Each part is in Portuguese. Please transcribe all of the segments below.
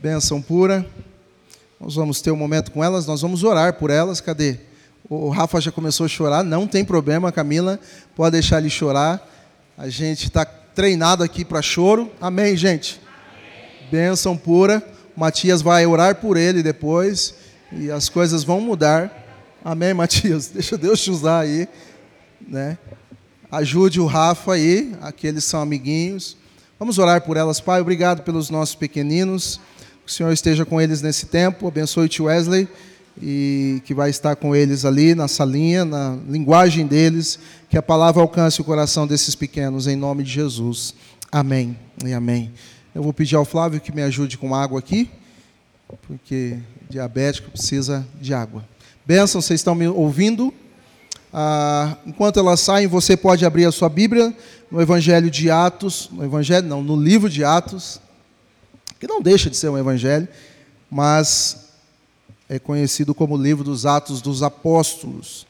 Benção pura. Nós vamos ter um momento com elas, nós vamos orar por elas. Cadê? O Rafa já começou a chorar, não tem problema, Camila, pode deixar ele chorar. A gente está treinado aqui para choro. Amém, gente? Amém. Benção pura. O Matias vai orar por ele depois e as coisas vão mudar. Amém, Matias? Deixa Deus te usar aí, né? Ajude o Rafa aí, aqueles são amiguinhos. Vamos orar por elas, Pai. Obrigado pelos nossos pequeninos. Que o Senhor esteja com eles nesse tempo. Abençoe o tio Wesley e que vai estar com eles ali na salinha, na linguagem deles. Que a palavra alcance o coração desses pequenos, em nome de Jesus. Amém e amém. Eu vou pedir ao Flávio que me ajude com água aqui, porque diabético precisa de água. Benção, vocês estão me ouvindo? Ah, enquanto elas saem, você pode abrir a sua Bíblia no Evangelho de Atos, no Evangelho não, no livro de Atos, que não deixa de ser um Evangelho, mas é conhecido como livro dos Atos dos Apóstolos.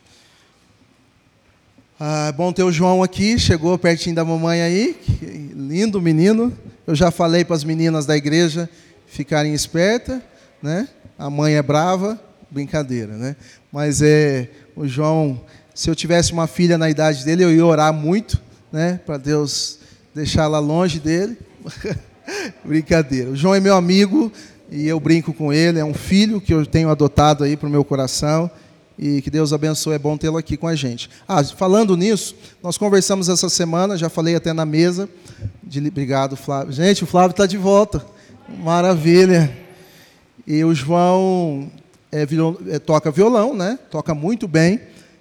Ah, é bom ter o João aqui, chegou pertinho da mamãe aí, lindo menino. Eu já falei para as meninas da igreja ficarem espertas, né? A mãe é brava, brincadeira, né? Mas é o João se eu tivesse uma filha na idade dele, eu ia orar muito, né, para Deus deixá-la longe dele. Brincadeira. O João é meu amigo e eu brinco com ele. É um filho que eu tenho adotado aí para o meu coração e que Deus abençoe. É bom tê-lo aqui com a gente. Ah, falando nisso, nós conversamos essa semana, já falei até na mesa. De... Obrigado, Flávio. Gente, o Flávio está de volta. Maravilha. E o João é, é, toca violão, né? Toca muito bem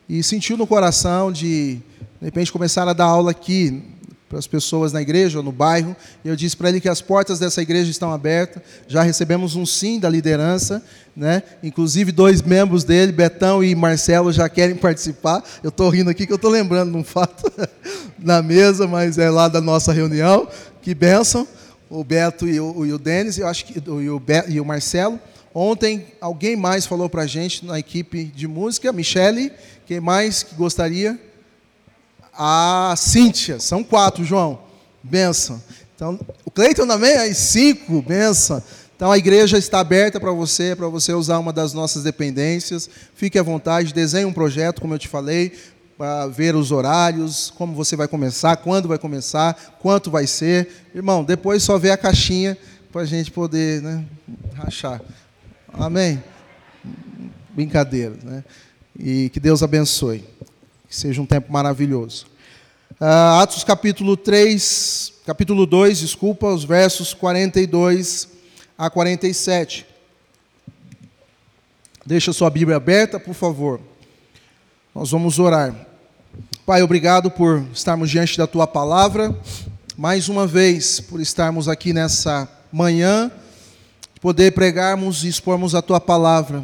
e sentiu no coração de, de repente, começar a dar aula aqui para as pessoas na igreja ou no bairro. E eu disse para ele que as portas dessa igreja estão abertas. Já recebemos um sim da liderança, né? Inclusive dois membros dele, Betão e Marcelo, já querem participar. Eu estou rindo aqui que eu estou lembrando de um fato na mesa, mas é lá da nossa reunião. Que benção! O Beto e o, e o Denis, eu acho que e o, e o Marcelo. Ontem alguém mais falou para a gente na equipe de música, Michele, quem mais que gostaria? A Cíntia. São quatro, João. Benção. Então, o Cleiton também, aí cinco, benção. Então a igreja está aberta para você, para você usar uma das nossas dependências. Fique à vontade, desenhe um projeto, como eu te falei, para ver os horários, como você vai começar, quando vai começar, quanto vai ser. Irmão, depois só vê a caixinha para a gente poder né, rachar. Amém? Brincadeira, né? E que Deus abençoe. Que seja um tempo maravilhoso. Uh, Atos capítulo 3, capítulo 2, desculpa, os versos 42 a 47. Deixa sua Bíblia aberta, por favor. Nós vamos orar. Pai, obrigado por estarmos diante da tua palavra. Mais uma vez, por estarmos aqui nessa manhã, poder pregarmos e expormos a tua palavra.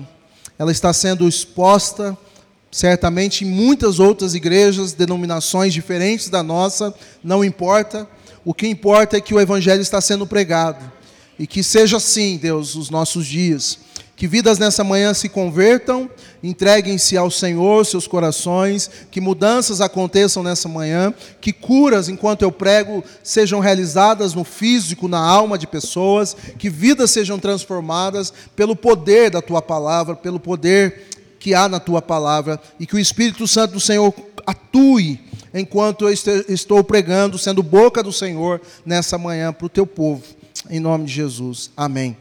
Ela está sendo exposta certamente em muitas outras igrejas, denominações diferentes da nossa, não importa. O que importa é que o Evangelho está sendo pregado. E que seja assim, Deus, os nossos dias. Que vidas nessa manhã se convertam, entreguem-se ao Senhor, seus corações, que mudanças aconteçam nessa manhã, que curas, enquanto eu prego, sejam realizadas no físico, na alma de pessoas, que vidas sejam transformadas pelo poder da tua palavra, pelo poder que há na tua palavra e que o Espírito Santo do Senhor atue enquanto eu estou pregando, sendo boca do Senhor nessa manhã para o teu povo. Em nome de Jesus. Amém.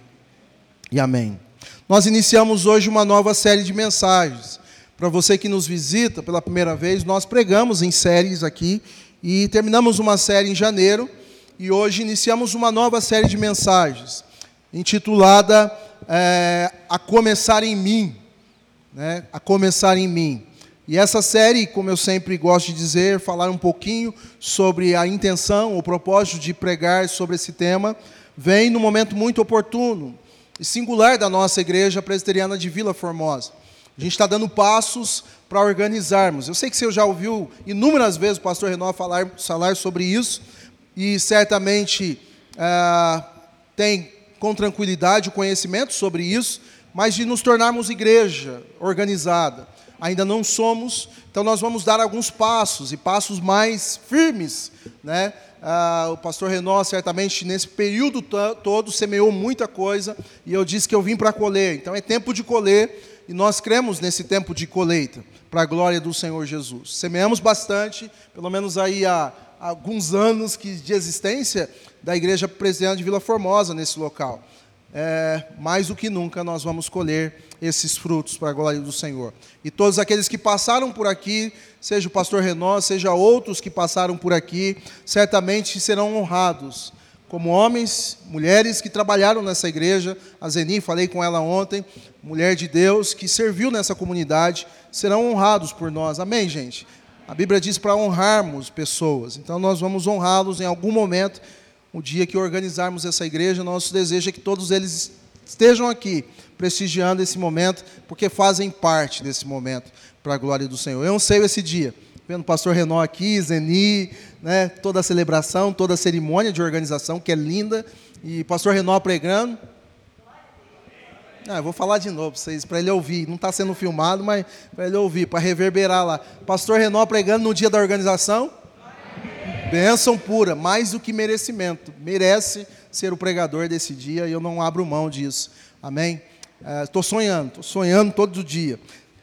E amém. Nós iniciamos hoje uma nova série de mensagens. Para você que nos visita pela primeira vez, nós pregamos em séries aqui e terminamos uma série em janeiro e hoje iniciamos uma nova série de mensagens intitulada é, A Começar em Mim né, a começar em mim. E essa série, como eu sempre gosto de dizer, falar um pouquinho sobre a intenção, o propósito de pregar sobre esse tema, vem no momento muito oportuno e singular da nossa igreja presbiteriana de Vila Formosa. A gente está dando passos para organizarmos. Eu sei que você já ouviu inúmeras vezes o pastor Renó falar, falar sobre isso, e certamente é, tem com tranquilidade o conhecimento sobre isso, mas de nos tornarmos igreja organizada. Ainda não somos, então nós vamos dar alguns passos e passos mais firmes, né, Ah, o pastor Renó, certamente, nesse período todo, semeou muita coisa, e eu disse que eu vim para colher. Então é tempo de colher, e nós cremos nesse tempo de colheita, para a glória do Senhor Jesus. Semeamos bastante, pelo menos aí há alguns anos que, de existência da Igreja Presbiteriana de Vila Formosa nesse local. É, mais do que nunca nós vamos colher esses frutos para a glória do Senhor. E todos aqueles que passaram por aqui, seja o pastor Renó, seja outros que passaram por aqui, certamente serão honrados como homens, mulheres que trabalharam nessa igreja. A Zeni, falei com ela ontem, mulher de Deus que serviu nessa comunidade, serão honrados por nós. Amém, gente? A Bíblia diz para honrarmos pessoas. Então nós vamos honrá-los em algum momento. O dia que organizarmos essa igreja, nosso desejo é que todos eles estejam aqui prestigiando esse momento, porque fazem parte desse momento para a glória do Senhor. Eu anseio esse dia, vendo o pastor Renó aqui, Zeni, né, toda a celebração, toda a cerimônia de organização, que é linda, e pastor Renó pregando. Ah, eu vou falar de novo para ele ouvir. Não está sendo filmado, mas para ele ouvir, para reverberar lá. Pastor Renó pregando no dia da organização. Bênção pura, mais do que merecimento. Merece ser o pregador desse dia e eu não abro mão disso. Amém? Estou é, sonhando, estou sonhando todo dia.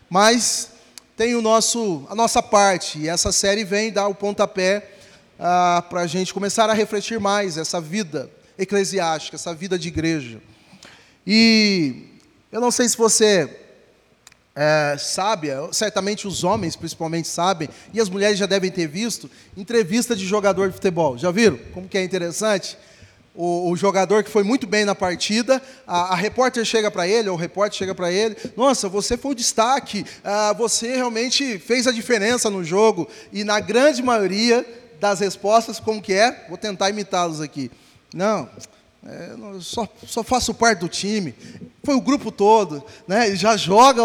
Mas tem o nosso, a nossa parte, e essa série vem dar o pontapé ah, para a gente começar a refletir mais essa vida eclesiástica, essa vida de igreja. E eu não sei se você é, sabe, certamente os homens principalmente sabem, e as mulheres já devem ter visto, entrevista de jogador de futebol. Já viram? Como que é interessante? o, o, jogador que foi muito bem na partida, a, a repórter chega para ele, ou o repórter chega para ele, nossa, você foi o destaque, ah, você realmente fez a diferença no jogo, e na grande maioria das respostas, como que é? Vou tentar imitá-los aqui. Não, é, só, só faço parte do time, foi o grupo todo, né? já joga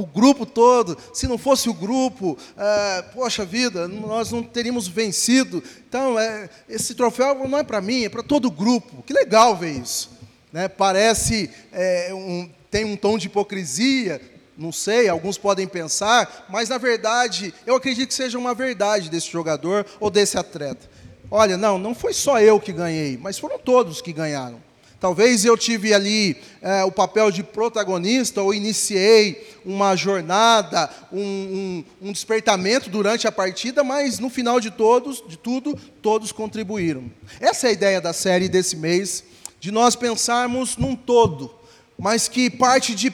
o grupo todo. Se não fosse o grupo, é, poxa vida, nós não teríamos vencido. Então, é, esse troféu não é para mim, é para todo o grupo. Que legal ver isso. Né? Parece, é, um, tem um tom de hipocrisia, não sei, alguns podem pensar, mas na verdade, eu acredito que seja uma verdade desse jogador ou desse atleta. Olha, não, não foi só eu que ganhei, mas foram todos que ganharam. Talvez eu tive ali é, o papel de protagonista, ou iniciei uma jornada, um, um, um, despertamento durante a partida, mas no final de todos, de tudo, todos contribuíram. Essa é a ideia da série desse mês, de nós pensarmos num todo, mas que parte de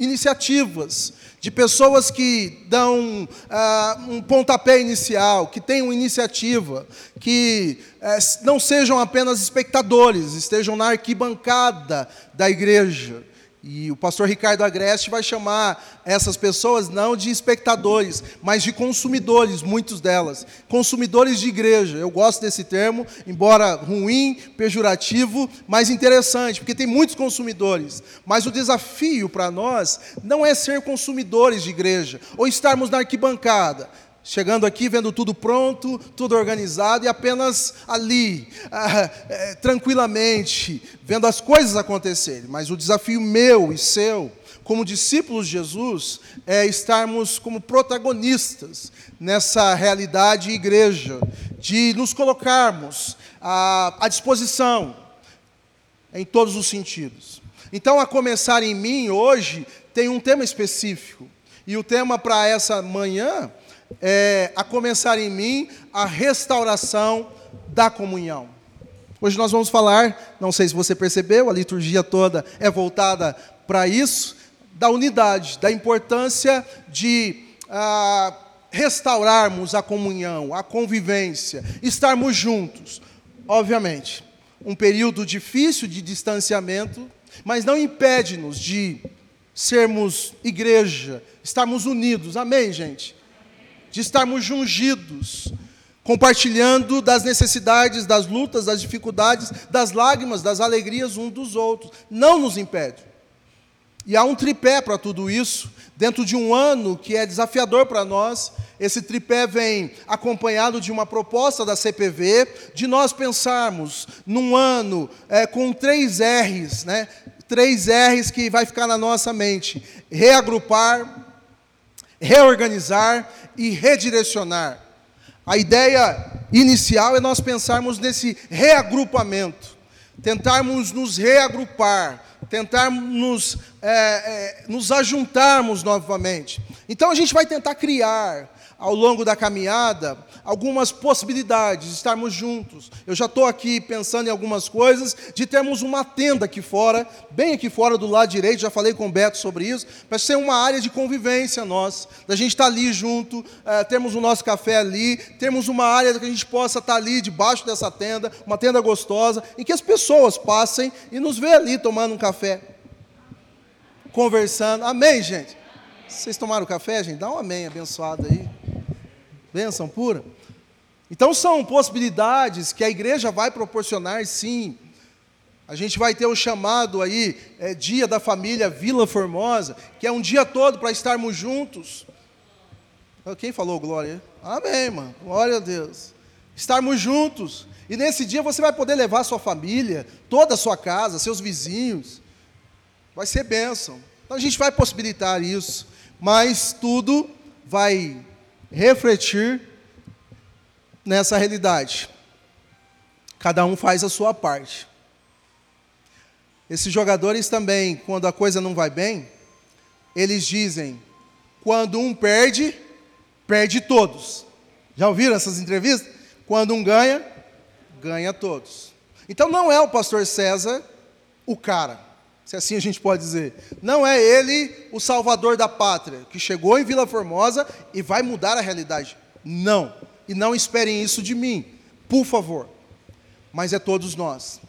iniciativas, de pessoas que dão uh, um pontapé inicial, que tenham iniciativa, que uh, não sejam apenas espectadores, estejam na arquibancada da igreja. E o pastor Ricardo Agreste vai chamar essas pessoas não de espectadores, mas de consumidores, muitos delas. Consumidores de igreja. Eu gosto desse termo, embora ruim, pejorativo, mas interessante, porque tem muitos consumidores. Mas o desafio para nós não é ser consumidores de igreja, ou estarmos na arquibancada, Chegando aqui, vendo tudo pronto, tudo organizado e apenas ali, ah, é, tranquilamente, vendo as coisas acontecerem. Mas o desafio meu e seu, como discípulos de Jesus, é estarmos como protagonistas nessa realidade igreja, de nos colocarmos à, à disposição em todos os sentidos. Então, a começar em mim, hoje, tem um tema específico. E o tema para essa manhã é, a começar em mim a restauração da comunhão. Hoje nós vamos falar, não sei se você percebeu, a liturgia toda é voltada para isso, da unidade, da importância de ah, restaurarmos a comunhão, a convivência, estarmos juntos. Obviamente, um período difícil de distanciamento, mas não impede-nos de sermos igreja, estarmos unidos. Amém, gente? De estarmos jungidos, compartilhando das necessidades, das lutas, das dificuldades, das lágrimas, das alegrias uns dos outros. Não nos impede. E há um tripé para tudo isso, dentro de um ano que é desafiador para nós. Esse tripé vem acompanhado de uma proposta da CPV, de nós pensarmos num ano é, com três R's, né? Três R's que vai ficar na nossa mente: reagrupar, reorganizar e redirecionar. A ideia inicial é nós pensarmos nesse reagrupamento, tentarmos nos reagrupar, tentarmos nos, é, é, nos ajuntarmos novamente. Então a gente vai tentar criar ao longo da caminhada algumas possibilidades de estarmos juntos. Eu já estou aqui pensando em algumas coisas, de termos uma tenda aqui fora, bem aqui fora do lado direito, já falei com o Beto sobre isso, para ser uma área de convivência nós, da gente estar tá ali junto, é, termos o nosso café ali, termos uma área que a gente possa estar tá ali debaixo dessa tenda, uma tenda gostosa, em que as pessoas passem e nos vejam ali tomando um café, conversando. Amém, gente? Vocês tomaram café, gente? Dá um amém abençoado aí. Bênção pura. Então são possibilidades que a igreja vai proporcionar, sim. A gente vai ter o chamado aí, é, Dia da Família Vila Formosa, que é um dia todo para estarmos juntos. Ah, quem falou glória? Amém, mano. Glória a Deus. Estarmos juntos. E nesse dia você vai poder levar sua família, toda a sua casa, seus vizinhos. Vai ser bênção. Então a gente vai possibilitar isso. Mas tudo vai refletir nessa realidade. Cada um faz a sua parte. Esses jogadores também, quando a coisa não vai bem, eles dizem: quando um perde, perde todos. Já ouviram essas entrevistas? Quando um ganha, ganha todos. Então não é o pastor César o cara, se assim a gente pode dizer. Não é ele o salvador da pátria, que chegou em Vila Formosa e vai mudar a realidade. Não. E não esperem isso de mim, por favor. Mas é todos nós,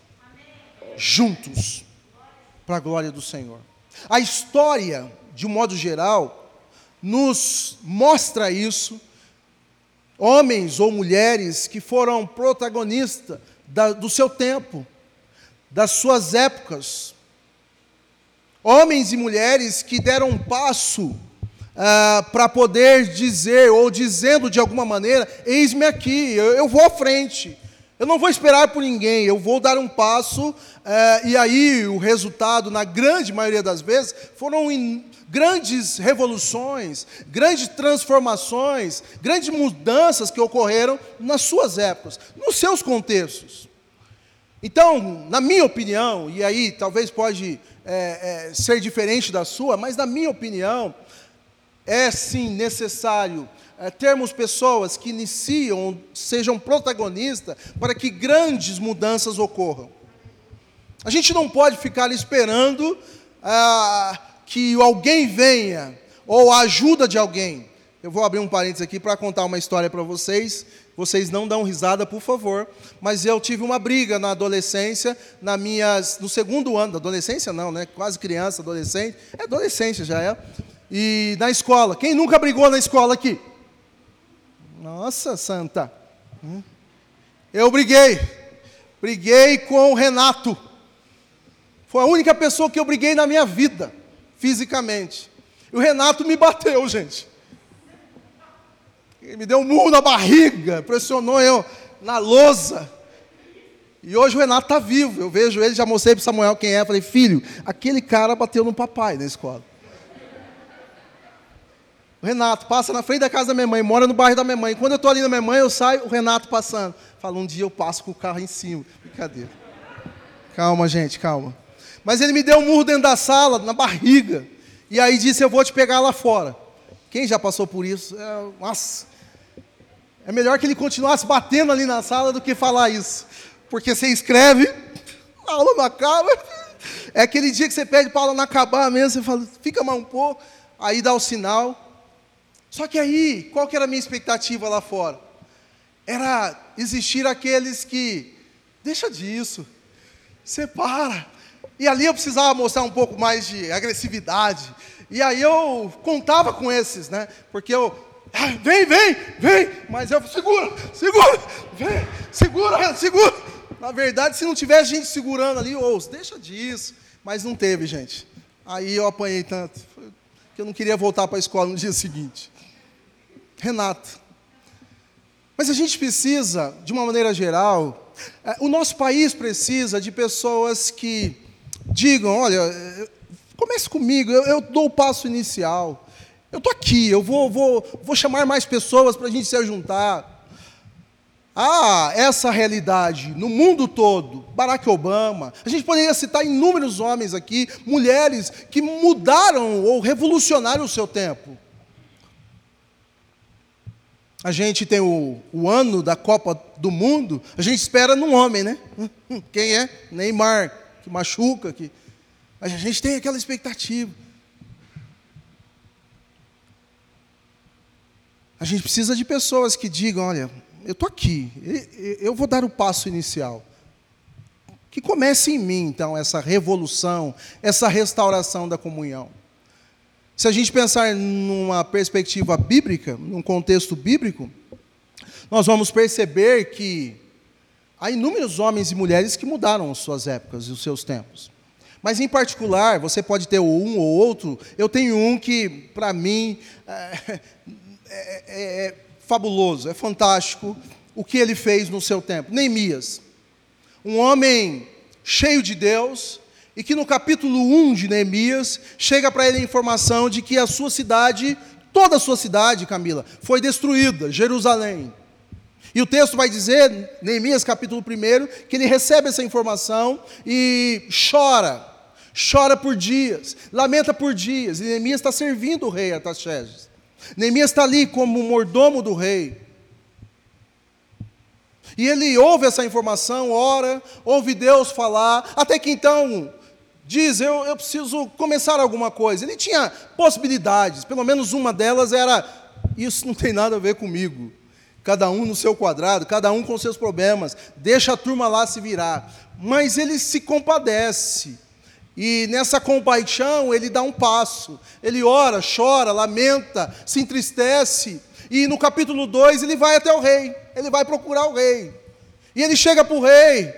juntos, para a glória do Senhor. A história, de um modo geral, nos mostra isso. Homens ou mulheres que foram protagonistas do seu tempo, das suas épocas. Homens e mulheres que deram um passo ah, para poder dizer, ou dizendo de alguma maneira: eis-me aqui, eu, eu, vou à frente. Eu não vou esperar por ninguém, eu vou dar um passo, ah, e aí o resultado, na grande maioria das vezes, foram in, grandes revoluções, grandes transformações, grandes mudanças que ocorreram nas suas épocas, nos seus contextos. Então, na minha opinião, e aí talvez pode é, é, ser diferente da sua, mas na minha opinião, é sim necessário é, termos pessoas que iniciam, sejam protagonistas, para que grandes mudanças ocorram. A gente não pode ficar esperando ah, que alguém venha, ou a ajuda de alguém. Eu vou abrir um parênteses aqui para contar uma história para vocês. Vocês não dão risada, por favor. Mas eu tive uma briga na adolescência, na minhas, no segundo ano da adolescência, não, né? Quase criança, adolescente. É adolescência já é e na escola. Quem nunca brigou na escola aqui? Nossa, santa. Hum. Eu briguei. Briguei com o Renato. Foi a única pessoa que eu briguei na minha vida, fisicamente. E o Renato me bateu, gente. Ele me deu um murro na barriga, pressionou eu na lousa. E hoje o Renato está vivo. Eu vejo ele, já mostrei para Samuel quem é. Falei, filho, aquele cara bateu no papai na escola. O Renato passa na frente da casa da minha mãe, mora no bairro da minha mãe. Quando eu estou ali na minha mãe, eu saio, o Renato passando. Fala, um dia eu passo com o carro em cima. Brincadeira. Calma, gente, calma. Mas ele me deu um murro dentro da sala, na barriga. E aí disse, eu vou te pegar lá fora. Quem já passou por isso? É, nossa. É melhor que ele continuasse batendo ali na sala do que falar isso. Porque você escreve, a aula não acaba. É aquele dia que você pede para a aula não acabar mesmo, você fala, fica mais um pouco. Aí dá o sinal, só que aí, qual que era a minha expectativa lá fora? Era existir aqueles que, deixa disso, separa. E ali eu precisava mostrar um pouco mais de agressividade. E aí eu contava com esses, né? Porque eu, vem, vem, vem, mas eu, segura, segura, vem, segura, segura. Na verdade, se não tivesse gente segurando ali, ouça, deixa disso. Mas não teve, gente. Aí eu apanhei tanto, que eu não queria voltar para a escola no dia seguinte. Renato. Mas a gente precisa, de uma maneira geral, é, o nosso país precisa de pessoas que digam: olha, comece comigo, eu, eu dou o passo inicial. Eu estou aqui, eu vou, vou, vou chamar mais pessoas para a gente se juntar. há essa realidade no mundo todo. Barack Obama, a gente poderia citar inúmeros homens aqui, mulheres que mudaram ou revolucionaram o seu tempo. A gente tem o, o ano da Copa do Mundo, a gente espera num homem, né? Quem é? Neymar, que machuca, que. A gente tem aquela expectativa. A gente precisa de pessoas que digam: olha, eu estou aqui, eu vou dar o passo inicial. Que comece em mim, então, essa revolução, essa restauração da comunhão. Se a gente pensar numa perspectiva bíblica, num contexto bíblico, nós vamos perceber que há inúmeros homens e mulheres que mudaram suas épocas e os seus tempos. Mas, em particular, você pode ter um ou outro, eu tenho um que, para mim, é, é, é, é fabuloso, é fantástico o que ele fez no seu tempo. Neemias, um homem cheio de Deus, e que no capítulo 1 de Neemias chega para ele a informação de que a sua cidade, toda a sua cidade, Camila, foi destruída, Jerusalém. E o texto vai dizer, Neemias capítulo 1, que ele recebe essa informação e chora, chora por dias, lamenta por dias. E Neemias está servindo o rei Artaxerxes. Neemias está ali como mordomo do rei. E ele ouve essa informação, ora, ouve Deus falar, até que então diz: eu, eu preciso começar alguma coisa. Ele tinha possibilidades, pelo menos uma delas era: isso não tem nada a ver comigo. Cada um no seu quadrado, cada um com seus problemas, deixa a turma lá se virar. Mas ele se compadece. E nessa compaixão ele dá um passo. Ele ora, chora, lamenta, se entristece. E no capítulo 2 ele vai até o rei. Ele vai procurar o rei. E ele chega para o rei,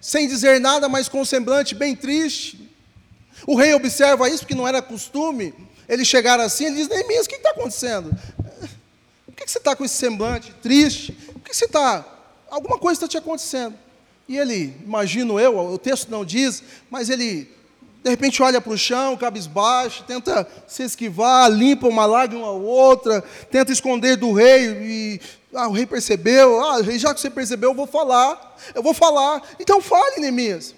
sem dizer nada, mas com um semblante bem triste. O rei observa isso, porque não era costume ele chegar assim. Ele diz: Neemias, o que está acontecendo? Por que você está com esse semblante triste? Por que você está. Alguma coisa está te acontecendo. E ele, imagino eu, o texto não diz, mas ele de repente olha para o chão, cabisbaixo, tenta se esquivar, limpa uma lágrima ou outra, tenta esconder do rei, e ah, o rei percebeu, ah, já que você percebeu, eu vou falar, eu vou falar. Então fale, Neemias.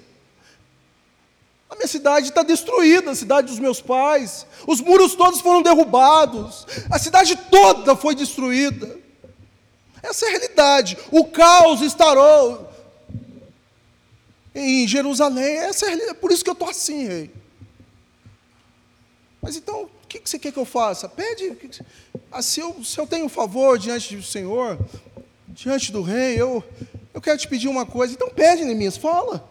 A minha cidade está destruída, a cidade dos meus pais, os muros todos foram derrubados, a cidade toda foi destruída. Essa é a realidade. O caos estarou em Jerusalém. Essa é realidade. Por isso que eu estou assim, rei. Mas então, o que você quer que eu faça? Pede. Ah, se, eu, se eu tenho favor diante do Senhor, diante do rei, eu, eu quero te pedir uma coisa. Então pede, Neemias, fala.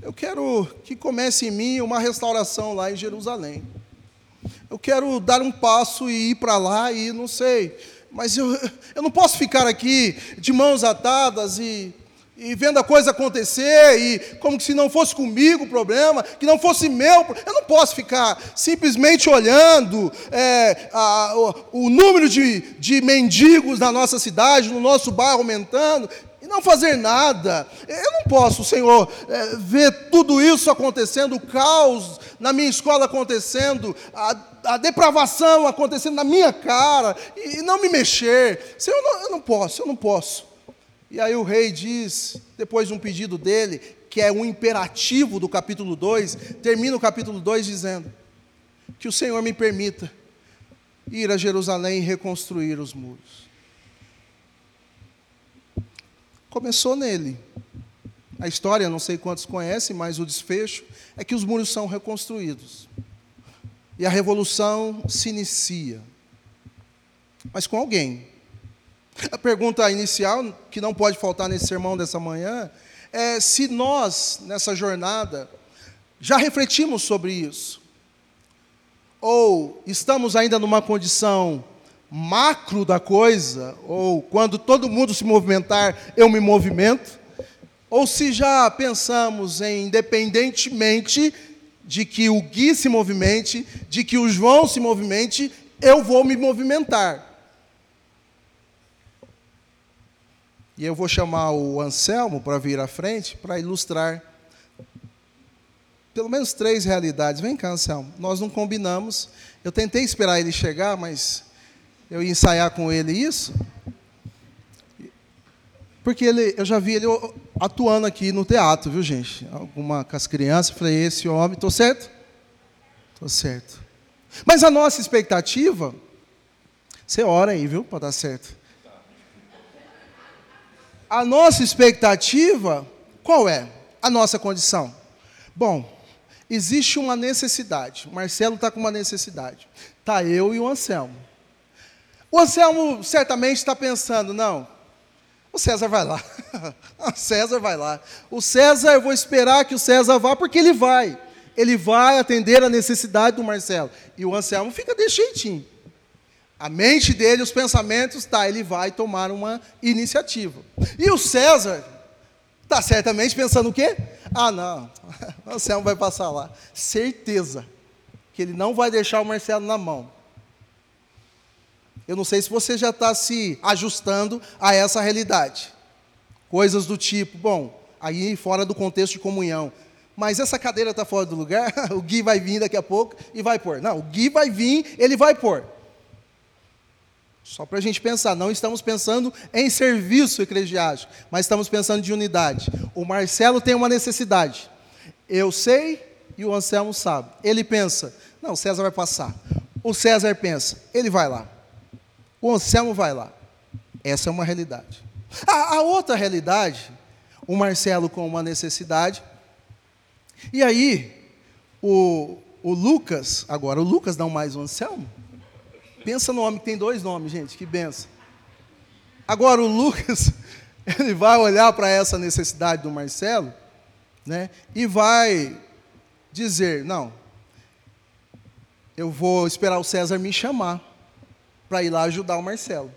Eu quero que comece em mim uma restauração lá em Jerusalém. Eu quero dar um passo e ir para lá e não sei. Mas eu, eu não posso ficar aqui de mãos atadas e e vendo a coisa acontecer, e como se não fosse comigo o problema, que não fosse meu. Eu não posso ficar simplesmente olhando é, a, o, o, número de, de mendigos na nossa cidade, no nosso bairro aumentando, e não fazer nada. Eu não posso, Senhor, é, ver tudo isso acontecendo, o caos na minha escola acontecendo, a, a depravação acontecendo na minha cara, e, e não me mexer. Senhor, eu não, eu não posso, eu não posso. E aí o rei diz, depois de um pedido dele, que é um imperativo do capítulo 2, termina o capítulo 2 dizendo: Que o Senhor me permita ir a Jerusalém e reconstruir os muros. Começou nele. A história, não sei quantos conhecem, mas o desfecho é que os muros são reconstruídos. E a revolução se inicia. Mas com alguém a pergunta inicial, que não pode faltar nesse sermão dessa manhã, é se nós, nessa jornada, já refletimos sobre isso. Ou estamos ainda numa condição macro da coisa, ou quando todo mundo se movimentar, eu me movimento, ou se já pensamos em, independentemente de que o Gui se movimente, de que o João se movimente, eu vou me movimentar. E eu vou chamar o Anselmo para vir à frente para ilustrar pelo menos três realidades. Vem cá, Anselmo. Nós não combinamos. Eu tentei esperar ele chegar, mas eu ia ensaiar com ele isso. Porque ele, eu já vi ele atuando aqui no teatro, viu, gente? Alguma com as crianças, falei, esse homem, estou certo? Estou certo. Mas a nossa expectativa, você ora aí, viu, para dar certo. A nossa expectativa, qual é? A nossa condição. Bom, existe uma necessidade. Marcelo está com uma necessidade. Está eu e o Anselmo. O Anselmo certamente está pensando, não, o César vai lá. o César vai lá. O César, eu vou esperar que o César vá, porque ele vai. Ele vai atender a necessidade do Marcelo. E o Anselmo fica desse jeitinho. A mente dele, os pensamentos, tá, ele vai tomar uma iniciativa. E o César está certamente pensando o quê? Ah, não, o Anselmo vai passar lá. Certeza que ele não vai deixar o Marcelo na mão. Eu não sei se você já está se ajustando a essa realidade. Coisas do tipo, bom, aí fora do contexto de comunhão. Mas essa cadeira está fora do lugar, o Gui vai vir daqui a pouco e vai pôr. Não, o Gui vai vir, ele vai pôr. Só para a gente pensar, não estamos pensando em serviço eclesiástico, mas estamos pensando de unidade. O Marcelo tem uma necessidade. Eu sei e o Anselmo sabe. Ele pensa, não, o César vai passar. O César pensa, ele vai lá. O Anselmo vai lá. Essa é uma realidade. A, a outra realidade, o Marcelo com uma necessidade. E aí, o, o Lucas, agora o Lucas não mais o Anselmo, Pensa no homem que tem dois nomes, gente, que benção. Agora o Lucas, ele vai olhar para essa necessidade do Marcelo, né? E vai dizer, não, eu vou esperar o César me chamar para ir lá ajudar o Marcelo.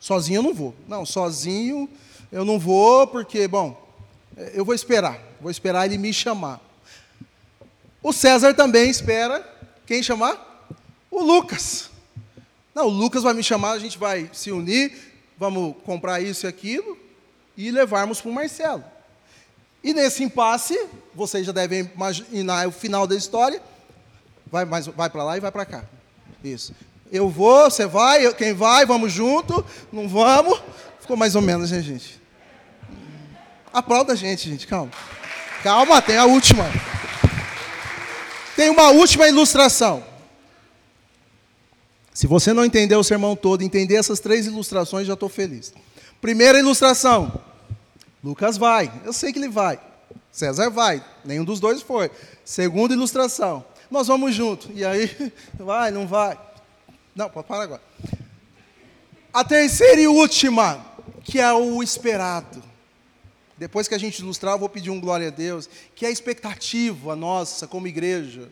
Sozinho eu não vou. Não, sozinho eu não vou porque, bom, eu vou esperar. Vou esperar ele me chamar. O César também espera quem chamar? O Lucas. Não, o Lucas vai me chamar, a gente vai se unir, vamos comprar isso e aquilo e levarmos para o Marcelo. E nesse impasse, vocês já devem imaginar o final da história. Vai, vai para lá e vai para cá. Isso. Eu vou, você vai, eu, quem vai, vamos junto, não vamos. Ficou mais ou menos, né, gente? Aplauda a gente, gente, calma. Calma, tem a última. Tem uma última ilustração. Se você não entender o sermão todo, entender essas três ilustrações, já estou feliz. Primeira ilustração: Lucas vai, eu sei que ele vai. César vai, nenhum dos dois foi. Segunda ilustração: nós vamos junto. E aí, vai, não vai? Não, pode parar agora. A terceira e última, que é o esperado. Depois que a gente ilustrar, eu vou pedir um glória a Deus, que é a expectativa nossa como igreja.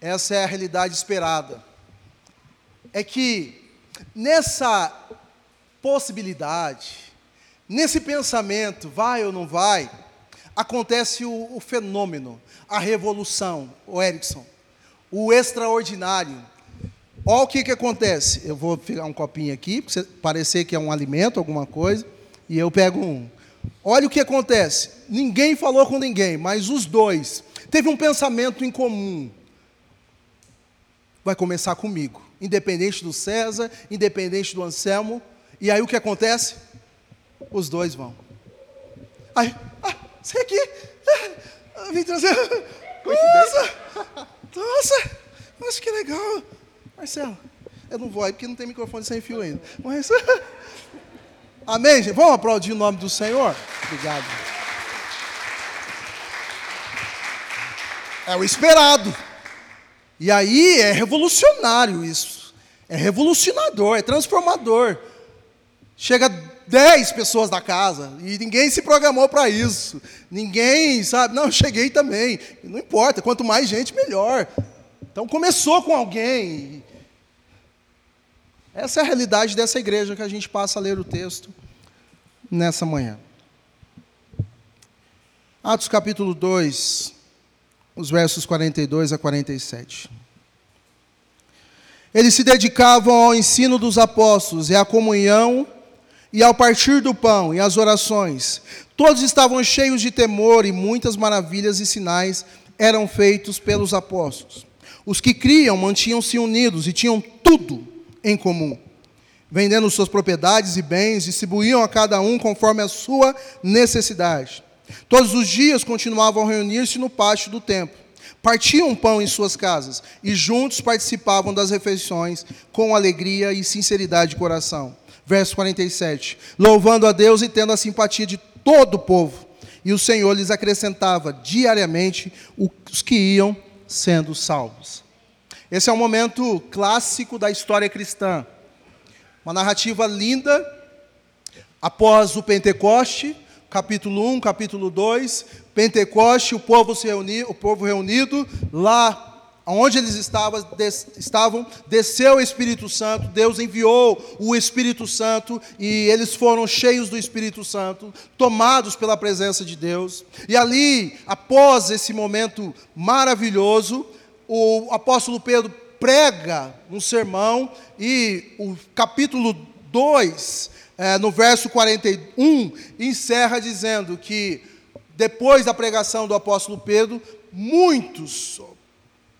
Essa é a realidade esperada é que nessa possibilidade, nesse pensamento, vai ou não vai, acontece o, o fenômeno, a revolução, o Erickson, o extraordinário. Olha o que, que acontece. Eu vou pegar um copinho aqui, para parecer que é um alimento, alguma coisa, e eu pego um. Olha o que acontece. Ninguém falou com ninguém, mas os dois teve um pensamento em comum. Vai começar comigo independente do César, independente do Anselmo. E aí o que acontece? Os dois vão. Aí, ah, você aqui, ah, vim trazer. Nossa, nossa, nossa, que legal. Marcelo, eu não vou aí porque não tem microfone sem fio ainda. Mas, amém, gente? Vamos aplaudir o nome do Senhor? Obrigado. É o esperado. E aí é revolucionário isso. É revolucionador, é transformador. Chega dez pessoas da casa e ninguém se programou para isso. Ninguém sabe, não, eu cheguei também. Não importa, quanto mais gente, melhor. Então começou com alguém. Essa é a realidade dessa igreja que a gente passa a ler o texto nessa manhã. Atos capítulo 2, os versos 42 a 47. Eles se dedicavam ao ensino dos apóstolos e à comunhão e ao partir do pão e às orações. Todos estavam cheios de temor e muitas maravilhas e sinais eram feitos pelos apóstolos. Os que criam mantinham-se unidos e tinham tudo em comum. vendendo suas propriedades e bens, distribuíam a cada um conforme a sua necessidade. Todos os dias continuavam a reunir-se no pátio do templo. Partiam pão em suas casas e juntos participavam das refeições com alegria e sinceridade de coração. Verso 47. Louvando a Deus e tendo a simpatia de todo o povo. E o Senhor lhes acrescentava diariamente os que iam sendo salvos. Esse é um momento clássico da história cristã. Uma narrativa linda. Após o Pentecoste, capítulo 1, capítulo 2, Pentecoste, o povo se reuniu, o povo reunido lá onde eles estavam, des, estavam, desceu o Espírito Santo, Deus enviou o Espírito Santo e eles foram cheios do Espírito Santo, tomados pela presença de Deus. E ali, após esse momento maravilhoso, o apóstolo Pedro prega um sermão e o capítulo 2, é, no verso 41, encerra dizendo que depois da pregação do apóstolo Pedro, muitos,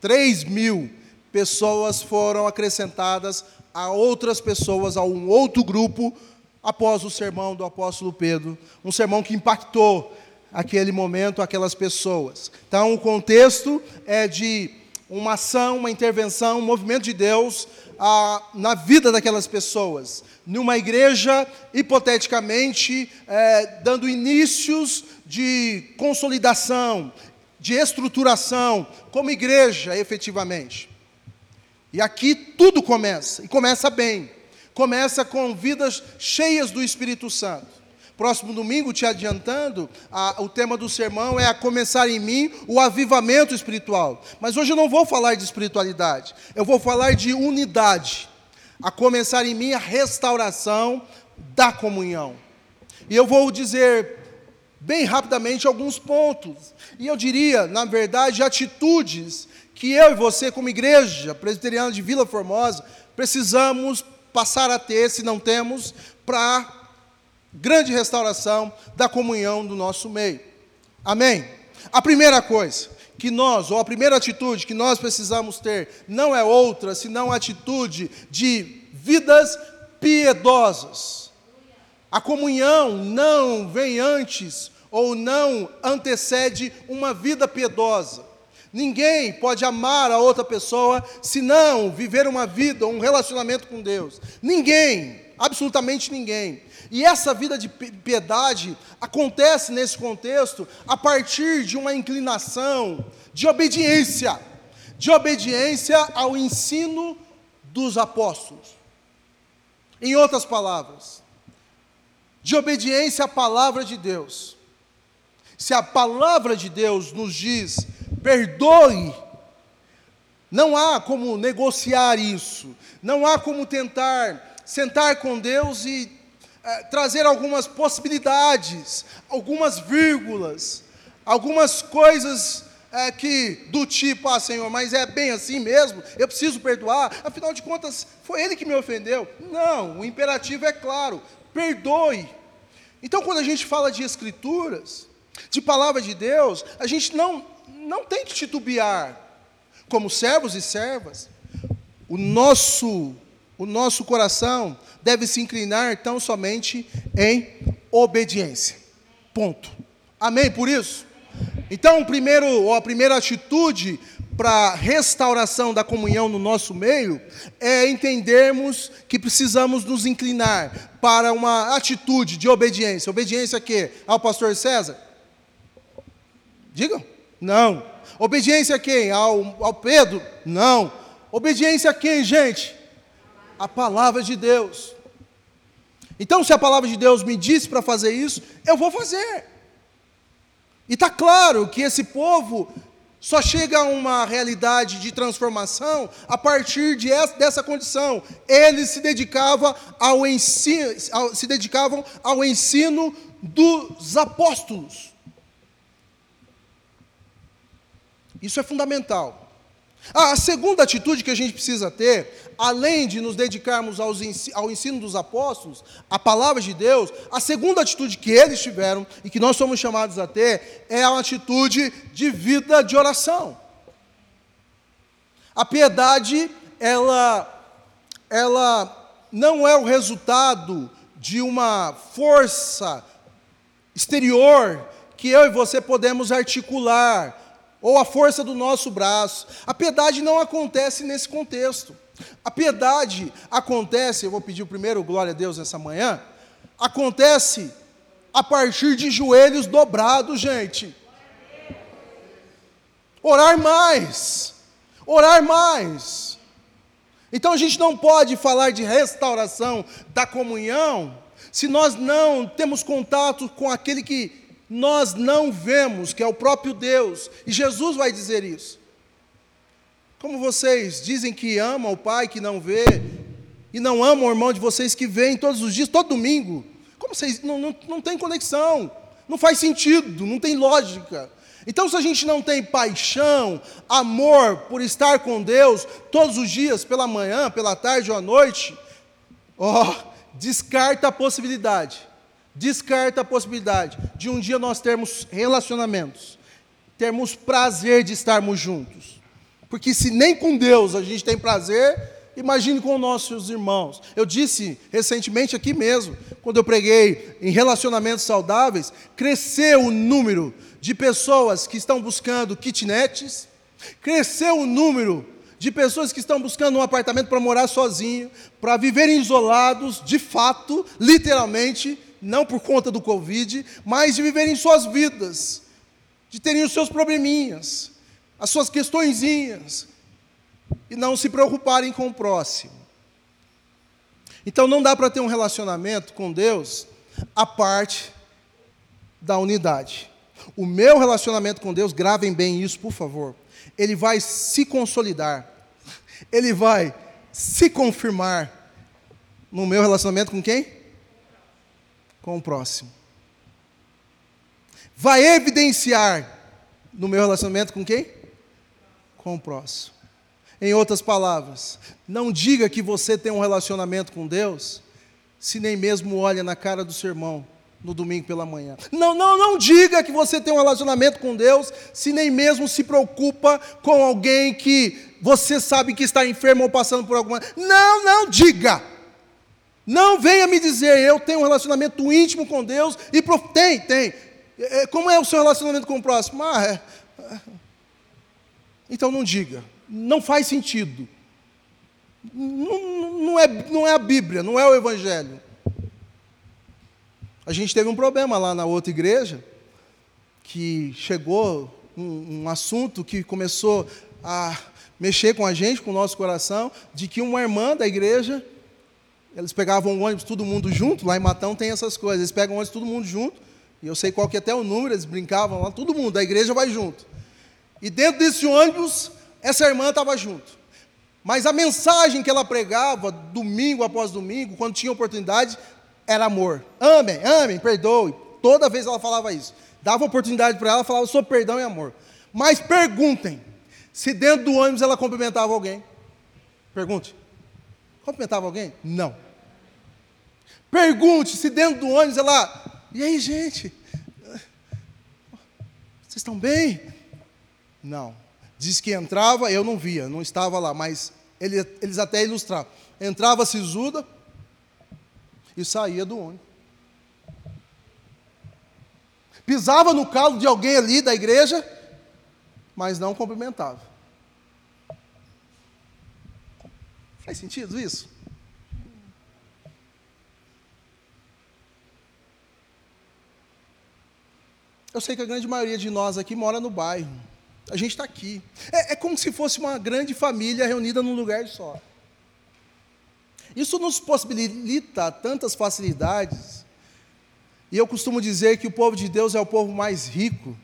3 mil pessoas foram acrescentadas a outras pessoas, a um outro grupo, após o sermão do apóstolo Pedro. Um sermão que impactou aquele momento, aquelas pessoas. Então, o contexto é de uma ação, uma intervenção, um movimento de Deus ah, na vida daquelas pessoas. Numa igreja, hipoteticamente, é, dando inícios de consolidação, de estruturação, como igreja, efetivamente. E aqui tudo começa, e começa bem. Começa com vidas cheias do Espírito Santo. Próximo domingo, te adiantando, a, o tema do sermão é a começar em mim o avivamento espiritual. Mas hoje eu não vou falar de espiritualidade, eu vou falar de unidade. A começar em mim a restauração da comunhão. E eu vou dizer bem rapidamente alguns pontos. E eu diria, na verdade, atitudes que eu e você, como igreja presbiteriana de Vila Formosa, precisamos passar a ter, se não temos, para grande restauração da comunhão do nosso meio. Amém? A primeira coisa que nós, ou a primeira atitude que nós precisamos ter, não é outra senão a atitude de vidas piedosas. A comunhão não vem antes ou não antecede uma vida piedosa. Ninguém pode amar a outra pessoa se não viver uma vida, um relacionamento com Deus. Ninguém, absolutamente ninguém. E essa vida de piedade acontece nesse contexto a partir de uma inclinação de obediência, de obediência ao ensino dos apóstolos. Em outras palavras, de obediência à palavra de Deus. Se a palavra de Deus nos diz, perdoe, não há como negociar isso, não há como tentar sentar com Deus e é, trazer algumas possibilidades, algumas vírgulas, algumas coisas é, que do tipo, ah, Senhor, mas é bem assim mesmo, eu preciso perdoar, afinal de contas, foi Ele que me ofendeu. Não, o imperativo é claro, perdoe. Então, quando a gente fala de Escrituras, de palavra de Deus, a gente não, não tem que titubear. Como servos e servas, o nosso, o nosso coração deve se inclinar tão somente em obediência. Ponto. Amém por isso? Então, primeiro, a primeira atitude para restauração da comunhão no nosso meio é entendermos que precisamos nos inclinar para uma atitude de obediência. Obediência a quê? Ao pastor César? Digam? Não. Obediência a quem? Ao, ao Pedro? Não. Obediência a quem, gente? A palavra de Deus. Então, se a palavra de Deus me disse para fazer isso, eu vou fazer. E está claro que esse povo só chega a uma realidade de transformação a partir de essa, dessa condição. Eles se dedicavam ao ensino, ao, se dedicavam ao ensino dos apóstolos. Isso é fundamental. A segunda atitude que a gente precisa ter, além de nos dedicarmos ao ensino dos apóstolos, a palavra de Deus, a segunda atitude que eles tiveram e que nós somos chamados a ter é a atitude de vida de oração. A piedade, ela, ela não é o resultado de uma força exterior que eu e você podemos articular, ou a força do nosso braço. A piedade não acontece nesse contexto. A piedade acontece, eu vou pedir o primeiro glória a Deus nessa manhã, acontece a partir de joelhos dobrados, gente. Orar mais, orar mais. Então a gente não pode falar de restauração da comunhão se nós não temos contato com aquele que nós não vemos, que é o próprio Deus, e Jesus vai dizer isso. Como vocês dizem que amam o Pai que não vê, e não amam o irmão de vocês que vem todos os dias, todo domingo, como vocês, não, não, não tem conexão, não faz sentido, não tem lógica. Então, se a gente não tem paixão, amor por estar com Deus todos os dias, pela manhã, pela tarde ou à noite, ó, oh, descarta a possibilidade descarta a possibilidade de um dia nós termos relacionamentos, termos prazer de estarmos juntos. Porque se nem com Deus a gente tem prazer, imagine com nossos irmãos. Eu disse recentemente aqui mesmo, quando eu preguei em relacionamentos saudáveis, cresceu o número de pessoas que estão buscando kitnets, cresceu o número de pessoas que estão buscando um apartamento para morar sozinho, para viverem isolados, de fato, literalmente, não por conta do Covid, mas de viverem suas vidas, de terem os seus probleminhas, as suas questõezinhas, e não se preocuparem com o próximo. Então não dá para ter um relacionamento com Deus a parte da unidade. O meu relacionamento com Deus, gravem bem isso, por favor. Ele vai se consolidar. Ele vai se confirmar no meu relacionamento com quem? Com o próximo. Vai evidenciar no meu relacionamento com quem? Com o próximo. Em outras palavras, não diga que você tem um relacionamento com Deus se nem mesmo olha na cara do seu irmão no domingo pela manhã. Não, não, não diga que você tem um relacionamento com Deus se nem mesmo se preocupa com alguém que você sabe que está enfermo ou passando por alguma. Não, não diga. Não venha me dizer, eu tenho um relacionamento íntimo com Deus e prof... tem, tem. É, é, como é o seu relacionamento com o próximo? Ah, é. Então não diga, não faz sentido. Não, não, é, não é a Bíblia, não é o Evangelho. A gente teve um problema lá na outra igreja, que chegou um, um assunto que começou a mexer com a gente, com o nosso coração, de que uma irmã da igreja eles pegavam o ônibus todo mundo junto, lá em Matão tem essas coisas, eles pegam o ônibus todo mundo junto, e eu sei qual que é até o número, eles brincavam lá, todo mundo, a igreja vai junto. E dentro desse ônibus, essa irmã estava junto. Mas a mensagem que ela pregava, domingo após domingo, quando tinha oportunidade, era amor. Amém, amém, perdoe. Toda vez ela falava isso. Dava oportunidade para ela, falava sobre perdão e amor. Mas perguntem, se dentro do ônibus ela cumprimentava alguém. Pergunte. Cumprimentava alguém? Não. Pergunte se dentro do ônibus ela. E aí, gente? Vocês estão bem? Não. Diz que entrava, eu não via, não estava lá, mas ele, eles até ilustravam. Entrava sisuda e saía do ônibus. Pisava no calo de alguém ali da igreja, mas não cumprimentava. Faz sentido isso? Eu sei que a grande maioria de nós aqui mora no bairro. A gente está aqui. É, é, como se fosse uma grande família reunida num lugar só. Isso nos possibilita tantas facilidades. E eu costumo dizer que o povo de Deus é o povo mais rico.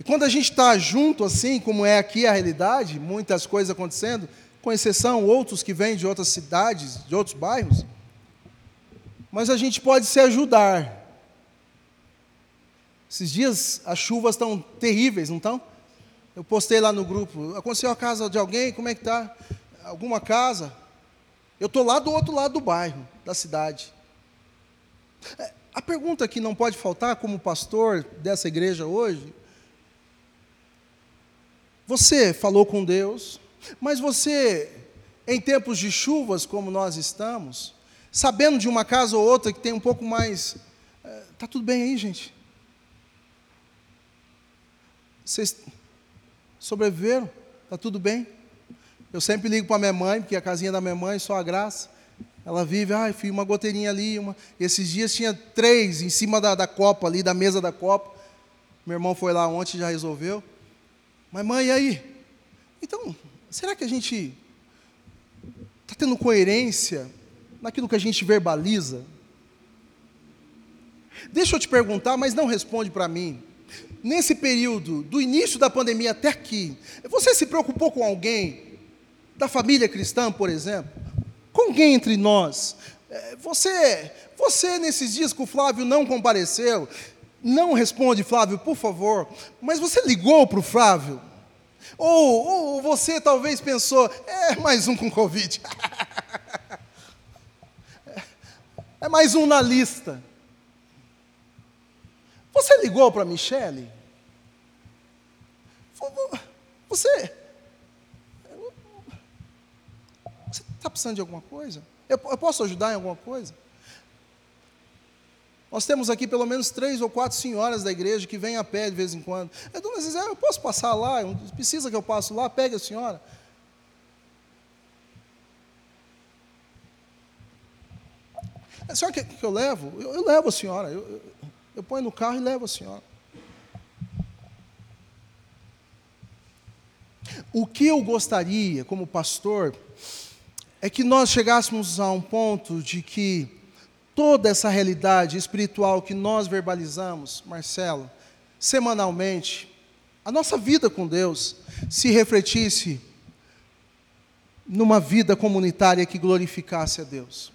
E quando a gente está junto, assim, como é aqui a realidade, muitas coisas acontecendo, com exceção outros que vêm de outras cidades, de outros bairros, mas a gente pode se ajudar. Esses dias as chuvas estão terríveis, não estão? Eu postei lá no grupo, aconteceu a casa de alguém, como é que está? Alguma casa? Eu estou lá do outro lado do bairro, da cidade. É, a pergunta que não pode faltar como pastor dessa igreja hoje, você falou com Deus, mas você em tempos de chuvas como nós estamos, sabendo de uma casa ou outra que tem um pouco mais. Está eh, tudo bem aí, gente? Vocês sobreviveram? Está tudo bem? Eu sempre ligo para minha mãe, porque a casinha da minha mãe, só a graça. Ela vive, ai, fui uma goteirinha ali. Uma... Esses dias tinha três em cima da, da copa ali, da mesa da copa. Meu irmão foi lá ontem e já resolveu. Mas mãe, e aí? Então, será que a gente está tendo coerência naquilo que a gente verbaliza? Deixa eu te perguntar, mas não responde para mim. Nesse período, do início da pandemia até aqui, você se preocupou com alguém da família cristã, por exemplo? Com alguém entre nós? É, você, você nesses dias que o Flávio não compareceu, não responde, Flávio, por favor, mas você ligou para o Flávio? Ou, ou você talvez pensou, é mais um com Covid. é mais um na lista. Você ligou para a Michele? Você. Você está precisando de alguma coisa? Eu, eu posso ajudar em alguma coisa? Nós temos aqui pelo menos três ou quatro senhoras da igreja que vêm a pé de vez em quando. É, dona Zezé, eu posso passar lá? Precisa que eu passe lá? Pegue a senhora. A senhora quer que eu levo? Eu, eu levo a senhora. Eu, eu, eu ponho no carro e levo a senhora. O que eu gostaria, como pastor, é que nós chegássemos a um ponto de que toda essa realidade espiritual que nós verbalizamos, Marcelo, semanalmente, a nossa vida com Deus se refletisse numa vida comunitária que glorificasse a Deus.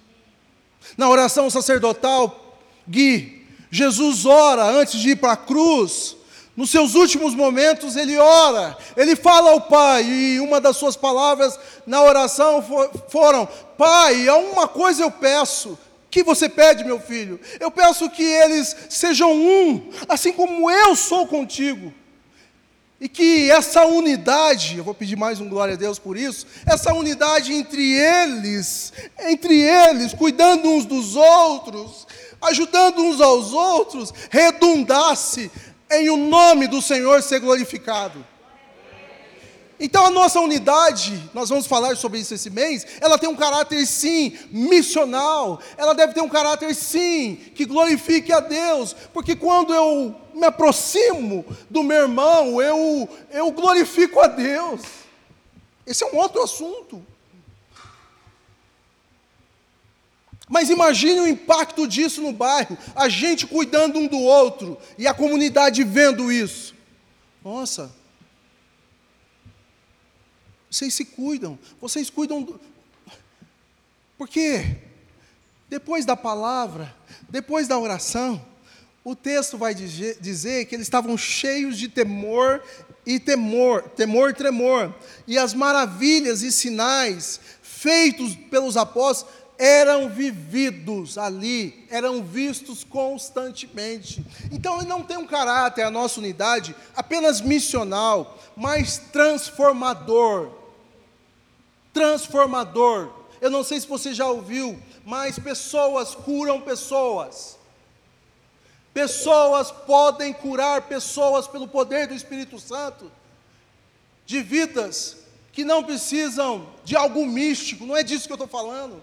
Na oração sacerdotal, Gui, Jesus ora antes de ir para a cruz, nos seus últimos momentos, ele ora, ele fala ao Pai, e uma das suas palavras na oração foram: Pai, a uma coisa eu peço, que você pede, meu filho? Eu peço que eles sejam um, assim como eu sou contigo. E que essa unidade, eu vou pedir mais um glória a Deus por isso, essa unidade entre eles, entre eles, cuidando uns dos outros, ajudando uns aos outros, redundasse em o nome do Senhor ser glorificado. Então a nossa unidade, nós vamos falar sobre isso esse mês, ela tem um caráter sim missional, ela deve ter um caráter sim que glorifique a Deus, porque quando eu me aproximo do meu irmão, eu, eu glorifico a Deus. Esse é um outro assunto. Mas imagine o impacto disso no bairro, a gente cuidando um do outro e a comunidade vendo isso. Nossa, vocês se cuidam, vocês cuidam. Do... Porque depois da palavra, depois da oração, o texto vai dizer que eles estavam cheios de temor e temor, temor e tremor. E as maravilhas e sinais feitos pelos apóstolos eram vividos ali, eram vistos constantemente. Então ele não tem um caráter, a nossa unidade, apenas missional, mas transformador. Transformador. Eu não sei se você já ouviu, mas pessoas curam pessoas. Pessoas podem curar pessoas pelo poder do Espírito Santo, de vidas que não precisam de algo místico, não é disso que eu estou falando.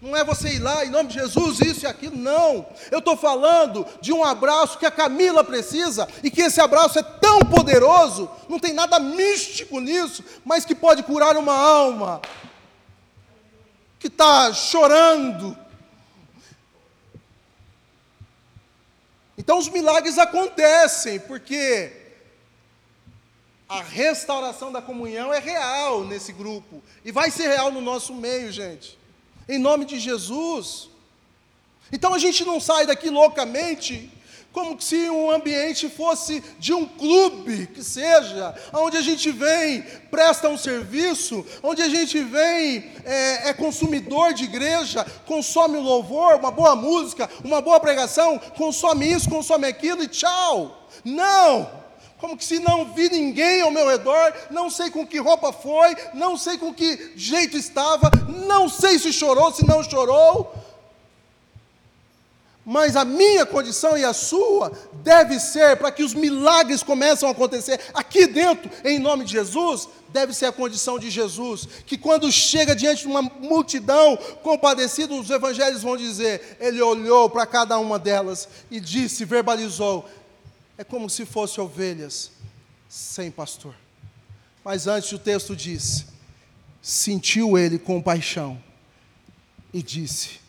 Não é você ir lá em nome de Jesus, isso e aquilo, não. Eu estou falando de um abraço que a Camila precisa e que esse abraço é tão poderoso, não tem nada místico nisso, mas que pode curar uma alma que está chorando. Então os milagres acontecem, porque a restauração da comunhão é real nesse grupo e vai ser real no nosso meio, gente em nome de Jesus. Então a gente não sai daqui loucamente, como se um ambiente fosse de um clube, que seja, onde a gente vem, presta um serviço, onde a gente vem, é, é consumidor de igreja, consome o louvor, uma boa música, uma boa pregação, consome isso, consome aquilo e tchau. Não! Como que se não vi ninguém ao meu redor, não sei com que roupa foi, não sei com que jeito estava, não sei se chorou, se não chorou. Mas a minha condição e a sua deve ser para que os milagres começam a acontecer aqui dentro, em nome de Jesus, deve ser a condição de Jesus, que quando chega diante de uma multidão compadecida, os evangelhos vão dizer, ele olhou para cada uma delas e disse, verbalizou: é como se fossem ovelhas sem pastor. Mas antes o texto diz: sentiu ele compaixão e disse: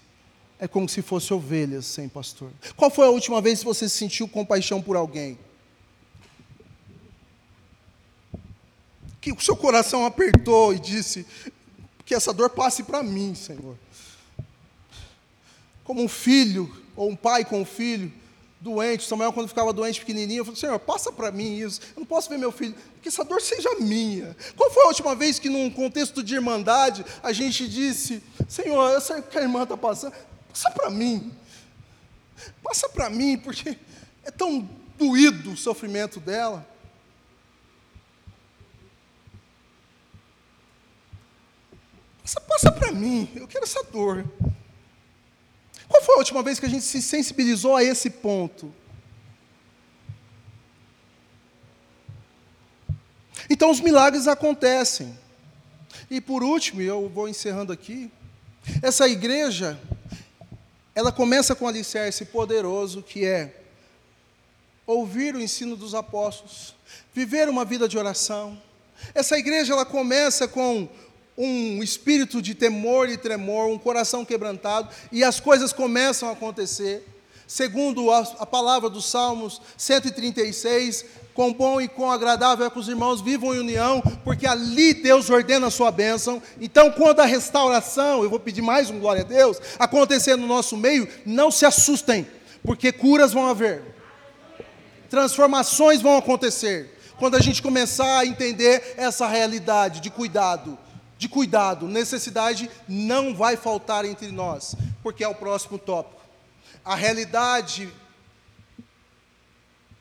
é como se fossem ovelhas sem pastor. Qual foi a última vez que você sentiu compaixão por alguém? Que o seu coração apertou e disse: que essa dor passe para mim, Senhor. Como um filho, ou um pai com um filho, doente, Samuel, quando ficava doente, pequenininho, eu falei, Senhor, passa para mim isso, eu não posso ver meu filho, que essa dor seja minha. Qual foi a última vez que, num contexto de irmandade, a gente disse, Senhor, sei que a irmã está passando, passa para mim, passa para mim, porque é tão doído o sofrimento dela. Passa, passa para mim, eu quero essa dor. Foi a última vez que a gente se sensibilizou a esse ponto? Então os milagres acontecem. E por último, eu vou encerrando aqui, essa igreja, ela começa com um alicerce poderoso que é ouvir o ensino dos apóstolos, viver uma vida de oração. Essa igreja ela começa com um espírito de temor e tremor, um coração quebrantado, e as coisas começam a acontecer. Segundo a, a palavra dos Salmos 136, quão bom e quão agradável é que os irmãos vivam em união, porque ali Deus ordena a sua bênção. Então, quando a restauração, eu vou pedir mais um glória a Deus, acontecer no nosso meio, não se assustem, porque curas vão haver, transformações vão acontecer. Quando a gente começar a entender essa realidade de cuidado, de cuidado, necessidade não vai faltar entre nós, porque é o próximo tópico. A realidade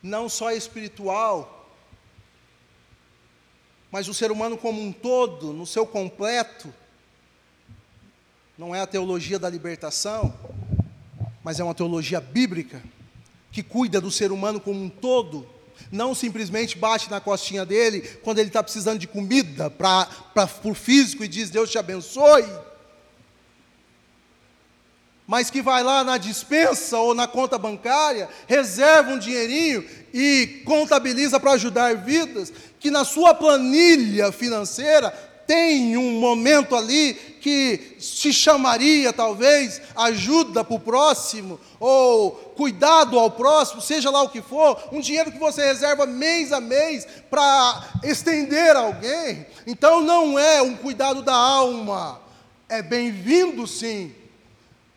não só espiritual, mas o ser humano como um todo, no seu completo, não é a teologia da libertação, mas é uma teologia bíblica que cuida do ser humano como um todo não simplesmente bate na costinha dele quando ele está precisando de comida para o físico e diz Deus te abençoe. Mas que vai lá na dispensa ou na conta bancária, reserva um dinheirinho e contabiliza para ajudar vidas, que na sua planilha financeira tem um momento ali que se chamaria talvez ajuda para o próximo, ou cuidado ao próximo, seja lá o que for, um dinheiro que você reserva mês a mês para estender a alguém. Então não é um cuidado da alma, é bem-vindo sim,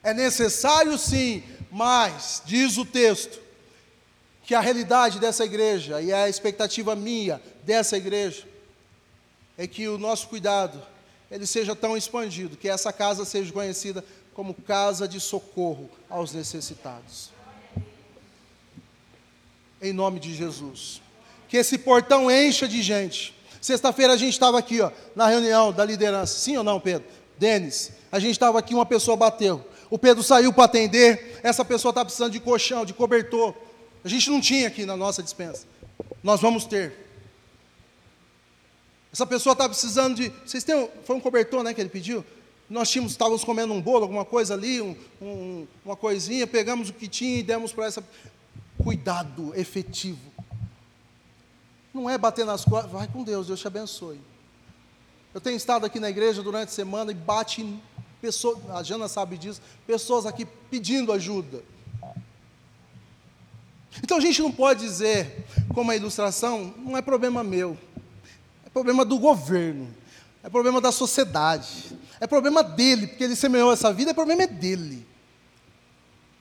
é necessário sim, mas, diz o texto, que a realidade dessa igreja e a expectativa minha dessa igreja é que o nosso cuidado ele seja tão expandido, que essa casa seja conhecida como casa de socorro aos necessitados. Em nome de Jesus. Que esse portão encha de gente. Sexta-feira a gente estava aqui, ó, na reunião da liderança. Sim ou não, Pedro? Denis, a gente estava aqui, uma pessoa bateu. O Pedro saiu para atender. Essa pessoa está precisando de colchão, de cobertor. A gente não tinha aqui na nossa dispensa. Nós vamos ter. Essa pessoa está precisando de. Vocês têm. Foi um cobertor né, que ele pediu? Nós tínhamos, estávamos comendo um bolo, alguma coisa ali, um, um, uma coisinha, pegamos o que tinha e demos para essa. Cuidado efetivo. Não é bater nas costas, vai com Deus, Deus te abençoe. Eu tenho estado aqui na igreja durante a semana e bate pessoas, a Jana sabe disso, pessoas aqui pedindo ajuda. Então a gente não pode dizer, como a ilustração, não é problema meu. É problema do governo. É problema da sociedade. É problema dele, porque ele semeou essa vida, é problema é dele.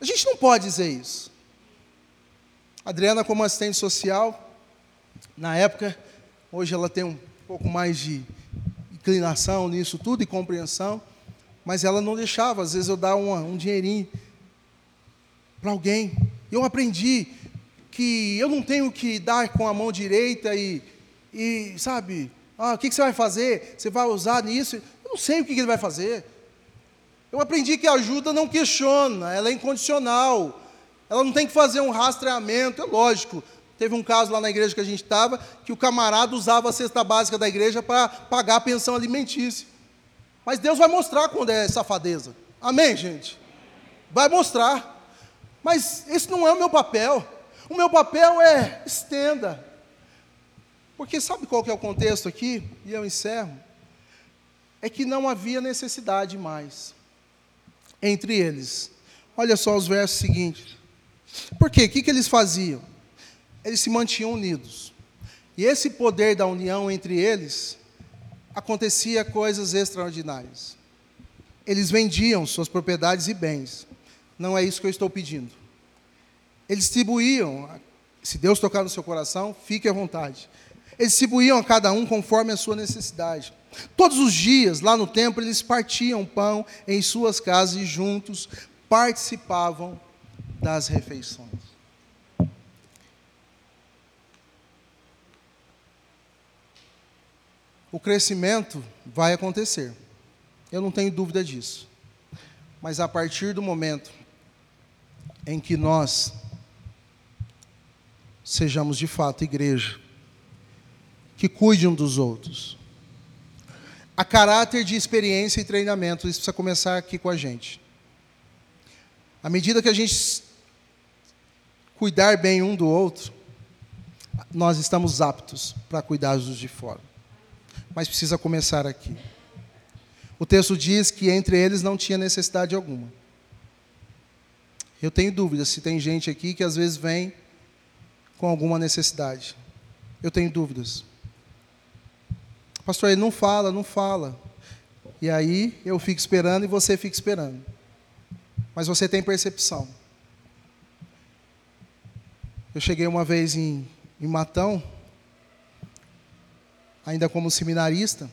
A gente não pode dizer isso. Adriana, como assistente social, na época, hoje ela tem um pouco mais de inclinação nisso tudo e compreensão, mas ela não deixava, às vezes eu dar uma, um dinheirinho para alguém. Eu aprendi que eu não tenho que dar com a mão direita e, e sabe, ah, o que, você vai fazer? Você vai usar nisso? Eu não sei o que, que ele vai fazer. Eu aprendi que a ajuda não questiona, ela é incondicional. Ela não tem que fazer um rastreamento, é lógico. Teve um caso lá na igreja que a gente estava, que o camarada usava a cesta básica da igreja para pagar a pensão alimentícia. Mas Deus vai mostrar quando é safadeza. Amém, gente? Vai mostrar. Mas esse não é o meu papel. O meu papel é estenda. Porque sabe qual que é o contexto aqui? E eu encerro. É que não havia necessidade mais entre eles. Olha só os versos seguintes. Por quê? O que, que eles faziam? Eles se mantinham unidos. E esse poder da união entre eles acontecia coisas extraordinárias. Eles vendiam suas propriedades e bens. Não é isso que eu estou pedindo. Eles distribuíam, se Deus tocar no seu coração, fique à vontade. Eles distribuíam a cada um conforme a sua necessidade. Todos os dias, lá no templo, eles partiam pão em suas casas e juntos participavam das refeições. O crescimento vai acontecer, eu não tenho dúvida disso. Mas a partir do momento em que nós sejamos de fato igreja, que cuide um dos outros, a caráter de experiência e treinamento, isso precisa começar aqui com a gente. À medida que a gente cuidar bem um do outro, nós estamos aptos para cuidar dos de fora. Mas precisa começar aqui. O texto diz que entre eles não tinha necessidade alguma. Eu tenho dúvidas se tem gente aqui que às vezes vem com alguma necessidade. Eu tenho dúvidas. Pastor, ele não fala, não fala. E aí eu fico esperando e você fica esperando. Mas você tem percepção. Eu cheguei uma vez em, em Matão, ainda como seminarista,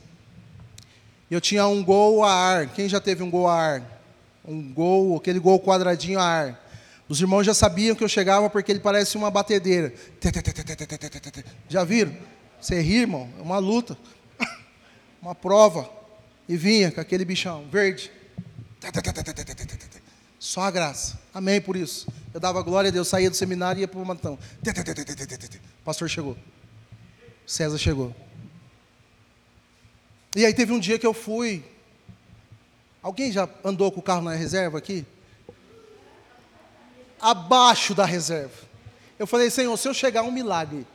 e eu tinha um gol a ar. Quem já teve um gol a ar? Um gol, aquele gol quadradinho a ar. Os irmãos já sabiam que eu chegava porque ele parece uma batedeira. Já viram? Você ri, irmão? É uma luta. Uma prova. E vinha com aquele bichão verde. Só a graça. Amém por isso. Eu dava glória a Deus, saía do seminário e ia para o matão. Pastor chegou. César chegou. E aí teve um dia que eu fui. Alguém já andou com o carro na reserva aqui? Abaixo da reserva. Eu falei, Senhor, se eu chegar um milagre,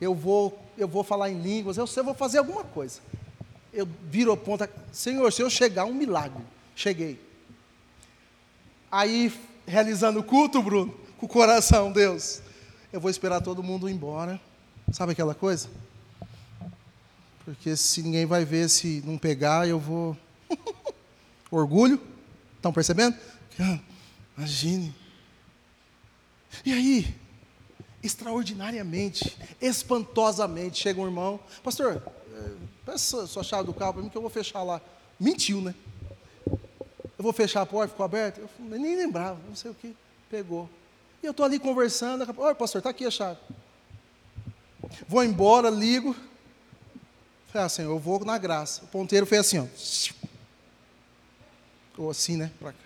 eu vou, eu vou falar em línguas, eu, eu vou fazer alguma coisa. Eu viro a ponta, Senhor, se eu chegar um milagre, cheguei. Aí, realizando o culto, Bruno, com o coração, Deus, eu vou esperar todo mundo ir embora. Sabe aquela coisa? Porque se ninguém vai ver, se não pegar, eu vou. Orgulho. Estão percebendo? Imagine. E aí, extraordinariamente, espantosamente, chega um irmão, pastor, eh, peça sua chave do carro para mim que eu vou fechar lá. Mentiu, né? eu vou fechar a porta, ficou aberta. Eu nem lembrava, não sei o que. Pegou. E eu estou ali conversando, olha pastor, está aqui a chave. Vou embora, ligo. Falei, Senhor, eu vou na graça. O ponteiro fez assim, ó. Ou assim, né? Pra cá.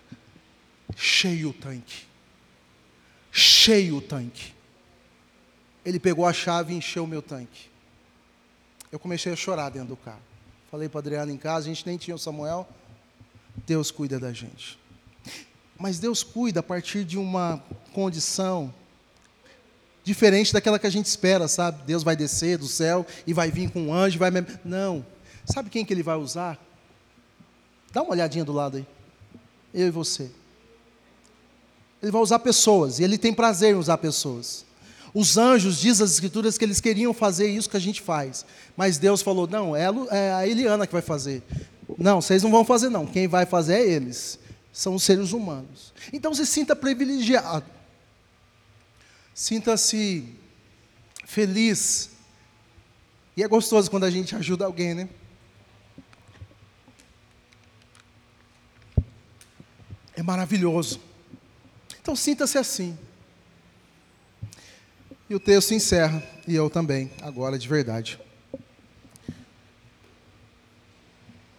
Cheio o tanque. Cheio o tanque. Ele pegou a chave e encheu o meu tanque. Eu comecei a chorar dentro do carro. Falei para Adriana em casa, a gente nem tinha o Samuel. Deus cuida da gente. Mas Deus cuida a partir de uma condição diferente daquela que a gente espera, sabe? Deus vai descer do céu e vai vir com um anjo, vai Não. Sabe quem que ele vai usar? Dá uma olhadinha do lado aí. Eu e você. Ele vai usar pessoas, e ele tem prazer em usar pessoas. Os anjos, diz as escrituras, que eles queriam fazer isso que a gente faz. Mas Deus falou: não, é a Eliana que vai fazer. Não, vocês não vão fazer, não. Quem vai fazer é eles. São os seres humanos. Então se sinta privilegiado. Sinta-se feliz. E é gostoso quando a gente ajuda alguém, né? É maravilhoso. Então sinta-se assim. E o texto encerra, e eu também, agora de verdade.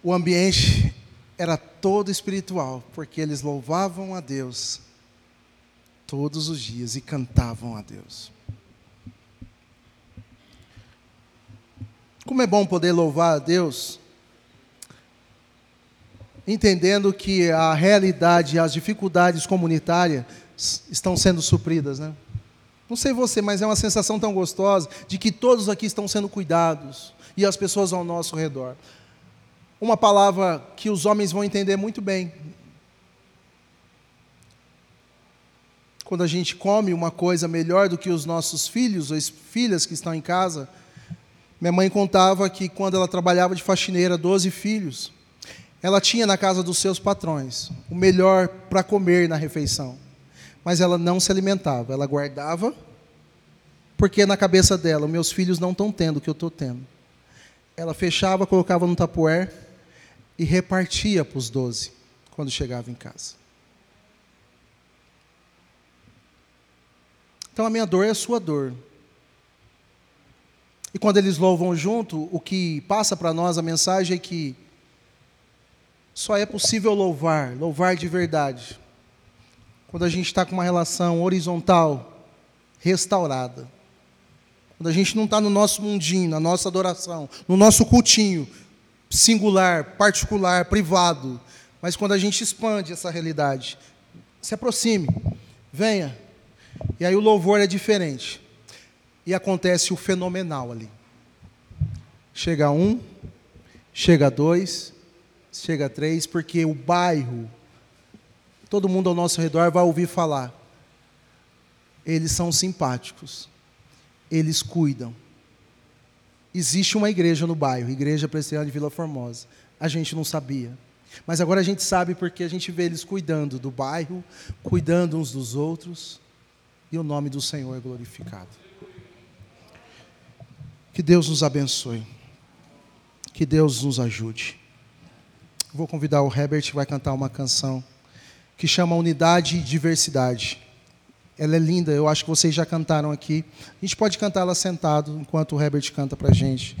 O ambiente era todo espiritual, porque eles louvavam a Deus todos os dias e cantavam a Deus. Como é bom poder louvar a Deus, entendendo que a realidade e as dificuldades comunitárias estão sendo supridas, né? Não sei você, mas é uma sensação tão gostosa de que todos aqui estão sendo cuidados e as pessoas ao nosso redor. Uma palavra que os homens vão entender muito bem. Quando a gente come uma coisa melhor do que os nossos filhos ou filhas que estão em casa, minha mãe contava que quando ela trabalhava de faxineira, 12 filhos, ela tinha na casa dos seus patrões o melhor para comer na refeição mas ela não se alimentava, ela guardava, porque na cabeça dela, meus filhos não estão tendo o que eu estou tendo. Ela fechava, colocava no tapuer e repartia para os doze quando chegava em casa. Então a minha dor é a sua dor. E quando eles louvam junto, o que passa para nós a mensagem é que só é possível louvar, louvar de verdade, quando a gente está com uma relação horizontal, restaurada. Quando a gente não está no nosso mundinho, na nossa adoração, no nosso cultinho, singular, particular, privado, mas quando a gente expande essa realidade, se aproxime, venha. E aí o louvor é diferente. E acontece o fenomenal ali. Chega um, chega dois, chega três, porque o bairro todo mundo ao nosso redor vai ouvir falar. Eles são simpáticos, eles cuidam. Existe uma igreja no bairro, Igreja Presbiteriana de Vila Formosa. A gente não sabia. Mas agora a gente sabe porque a gente vê eles cuidando do bairro, cuidando uns dos outros, e o nome do Senhor é glorificado. Que Deus nos abençoe. Que Deus nos ajude. Vou convidar o Herbert vai cantar uma canção que chama Unidade e Diversidade. Ela é linda, eu acho que vocês já cantaram aqui. A gente pode cantar ela sentado, enquanto o Herbert canta para a gente.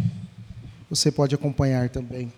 Você pode acompanhar também.